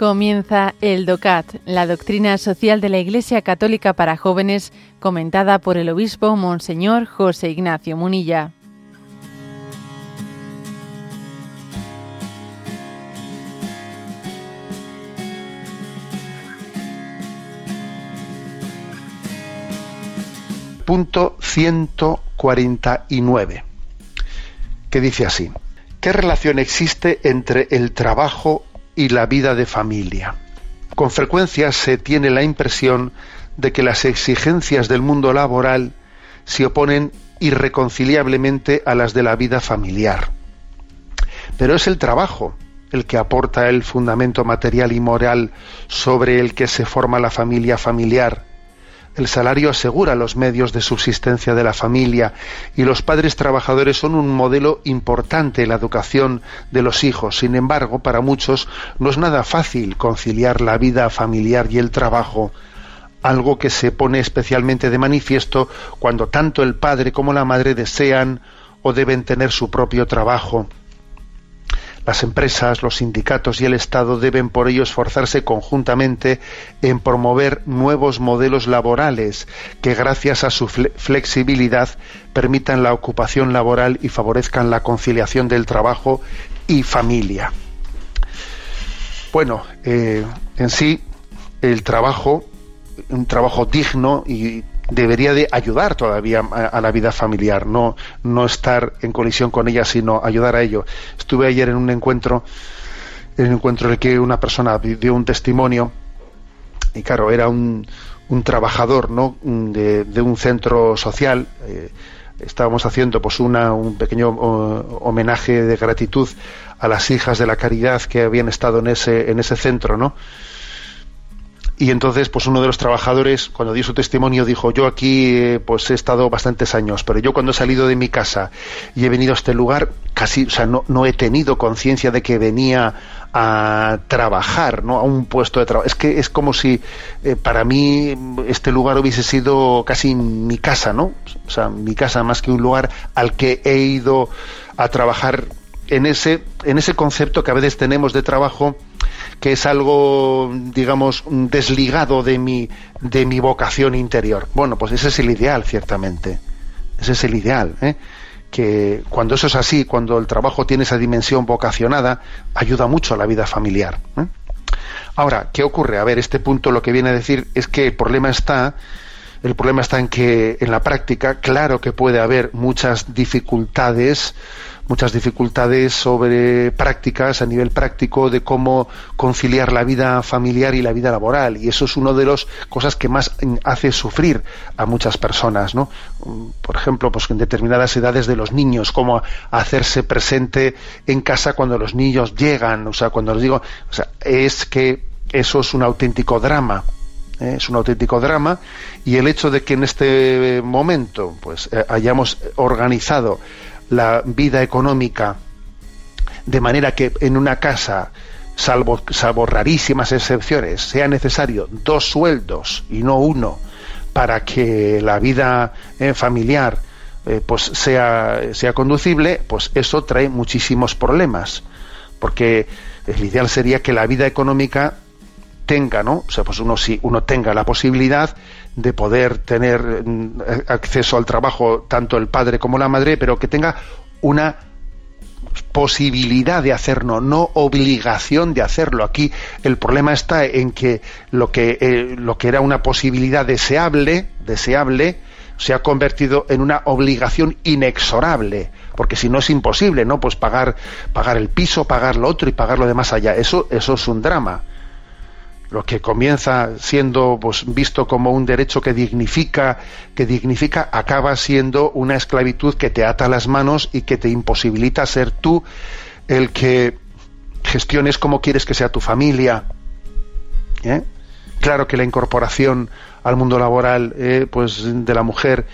Comienza el DOCAT, la doctrina social de la Iglesia Católica para jóvenes, comentada por el obispo Monseñor José Ignacio Munilla. Punto 149, que dice así. ¿Qué relación existe entre el trabajo y la vida de familia. Con frecuencia se tiene la impresión de que las exigencias del mundo laboral se oponen irreconciliablemente a las de la vida familiar. Pero es el trabajo el que aporta el fundamento material y moral sobre el que se forma la familia familiar el salario asegura los medios de subsistencia de la familia y los padres trabajadores son un modelo importante en la educación de los hijos. Sin embargo, para muchos no es nada fácil conciliar la vida familiar y el trabajo, algo que se pone especialmente de manifiesto cuando tanto el padre como la madre desean o deben tener su propio trabajo. Las empresas, los sindicatos y el Estado deben por ello esforzarse conjuntamente en promover nuevos modelos laborales que gracias a su flexibilidad permitan la ocupación laboral y favorezcan la conciliación del trabajo y familia. Bueno, eh, en sí el trabajo, un trabajo digno y debería de ayudar todavía a, la vida familiar, no, no estar en colisión con ella, sino ayudar a ello. Estuve ayer en un encuentro, en un encuentro en el que una persona dio un testimonio, y claro, era un, un trabajador ¿no? de, un centro social. Eh, estábamos haciendo pues una, un pequeño homenaje de gratitud a las hijas de la caridad que habían estado en ese, en ese centro, ¿no? Y entonces, pues uno de los trabajadores, cuando dio su testimonio, dijo, yo aquí eh, pues he estado bastantes años, pero yo cuando he salido de mi casa y he venido a este lugar, casi, o sea, no, no he tenido conciencia de que venía a trabajar, ¿no? A un puesto de trabajo. Es que es como si eh, para mí este lugar hubiese sido casi mi casa, ¿no? O sea, mi casa más que un lugar al que he ido a trabajar en ese, en ese concepto que a veces tenemos de trabajo que es algo, digamos, desligado de mi, de mi vocación interior. Bueno, pues ese es el ideal, ciertamente. Ese es el ideal. ¿eh? Que cuando eso es así, cuando el trabajo tiene esa dimensión vocacionada, ayuda mucho a la vida familiar. ¿eh? Ahora, ¿qué ocurre? A ver, este punto lo que viene a decir es que el problema está el problema está en que en la práctica, claro que puede haber muchas dificultades muchas dificultades sobre prácticas a nivel práctico de cómo conciliar la vida familiar y la vida laboral. Y eso es una de las cosas que más hace sufrir a muchas personas no por ejemplo pues en determinadas edades de los niños cómo hacerse presente en casa cuando los niños llegan. O sea cuando les digo o sea es que eso es un auténtico drama ¿eh? es un auténtico drama. Y el hecho de que en este momento pues eh, hayamos organizado la vida económica de manera que en una casa, salvo, salvo rarísimas excepciones, sea necesario dos sueldos y no uno para que la vida eh, familiar eh, pues sea, sea conducible, pues eso trae muchísimos problemas. Porque el ideal sería que la vida económica tenga, ¿no? O sea, pues uno si uno tenga la posibilidad de poder tener mm, acceso al trabajo tanto el padre como la madre, pero que tenga una posibilidad de hacerlo, no obligación de hacerlo. Aquí el problema está en que lo que, eh, lo que era una posibilidad deseable, deseable, se ha convertido en una obligación inexorable, porque si no es imposible, ¿no? Pues pagar, pagar el piso, pagar lo otro y pagar lo de más allá. Eso, eso es un drama lo que comienza siendo pues, visto como un derecho que dignifica, que dignifica, acaba siendo una esclavitud que te ata las manos y que te imposibilita ser tú el que gestiones como quieres que sea tu familia. ¿eh? Claro que la incorporación al mundo laboral eh, pues, de la mujer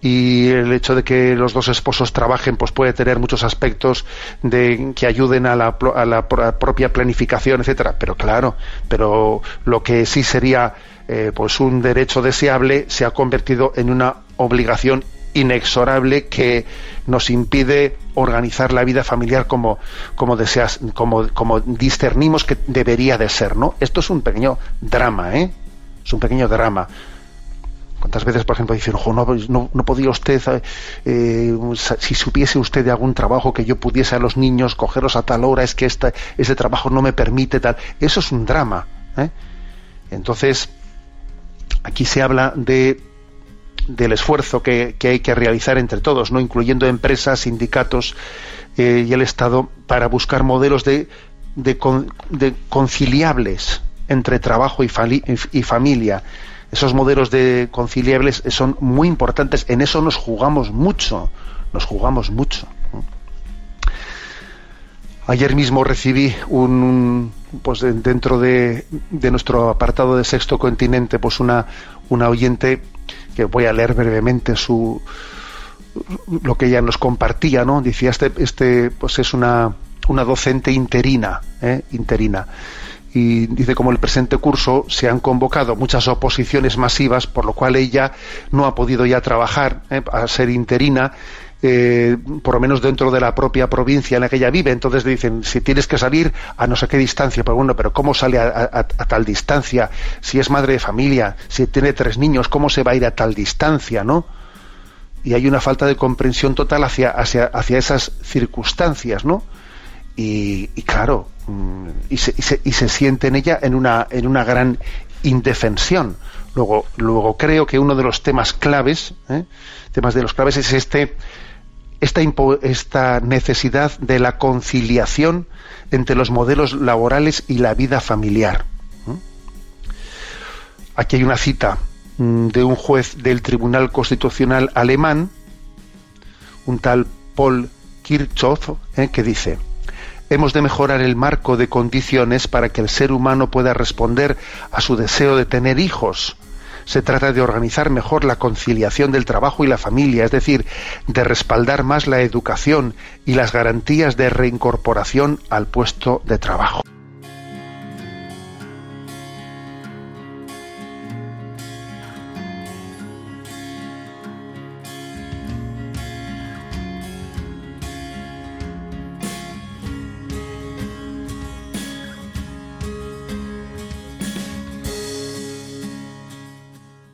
y el hecho de que los dos esposos trabajen pues puede tener muchos aspectos de que ayuden a la, propia planificación etcétera pero claro pero lo que sí sería eh, pues un derecho deseable se ha convertido en una obligación inexorable que nos impide organizar la vida familiar como, como deseas, como, como discernimos que debería de ser, ¿no? Esto es un pequeño drama, ¿eh? Es un pequeño drama. ¿Cuántas veces, por ejemplo, dicen, ojo, no, no, podía usted, eh, si supiese usted de algún trabajo que yo pudiese a los niños cogerlos a tal hora, es que esta, ese trabajo no me permite tal. Eso es un drama. ¿eh? Entonces, aquí se habla de del esfuerzo que, hay que realizar entre todos, no incluyendo empresas, sindicatos eh, y el Estado, para buscar modelos de, de, conciliables entre trabajo y familia esos modelos de conciliables son muy importantes. En eso nos jugamos mucho, nos jugamos mucho. Ayer mismo recibí un, pues dentro de, nuestro apartado de Sexto Continente, pues una, una oyente que voy a leer brevemente su lo que ella nos compartía, ¿no? Decía este, este pues es una, una docente interina, ¿eh? interina y dice como el presente curso se han convocado muchas oposiciones masivas, por lo cual ella no ha podido ya trabajar ¿eh? a ser interina. Eh, por lo menos dentro de la propia provincia en la que ella vive. Entonces dicen, si tienes que salir a no sé qué distancia, pero bueno, pero ¿cómo sale a, tal distancia? Si es madre de familia, si tiene tres niños, ¿cómo se va a ir a tal distancia, no? Y hay una falta de comprensión total hacia, hacia, hacia esas circunstancias, ¿no? Y claro, Mm, y se, y, se, siente en ella en una, en una gran indefensión. Luego, luego creo que uno de los temas claves, ¿eh? temas de los claves es este, esta, esta necesidad de la conciliación entre los modelos laborales y la vida familiar. Aquí hay una cita mm, de un juez del Tribunal Constitucional alemán, un tal Paul Kirchhoff, ¿eh? que dice, hemos de mejorar el marco de condiciones para que el ser humano pueda responder a su deseo de tener hijos. Se trata de organizar mejor la conciliación del trabajo y la familia, es decir, de respaldar más la educación y las garantías de reincorporación al puesto de trabajo.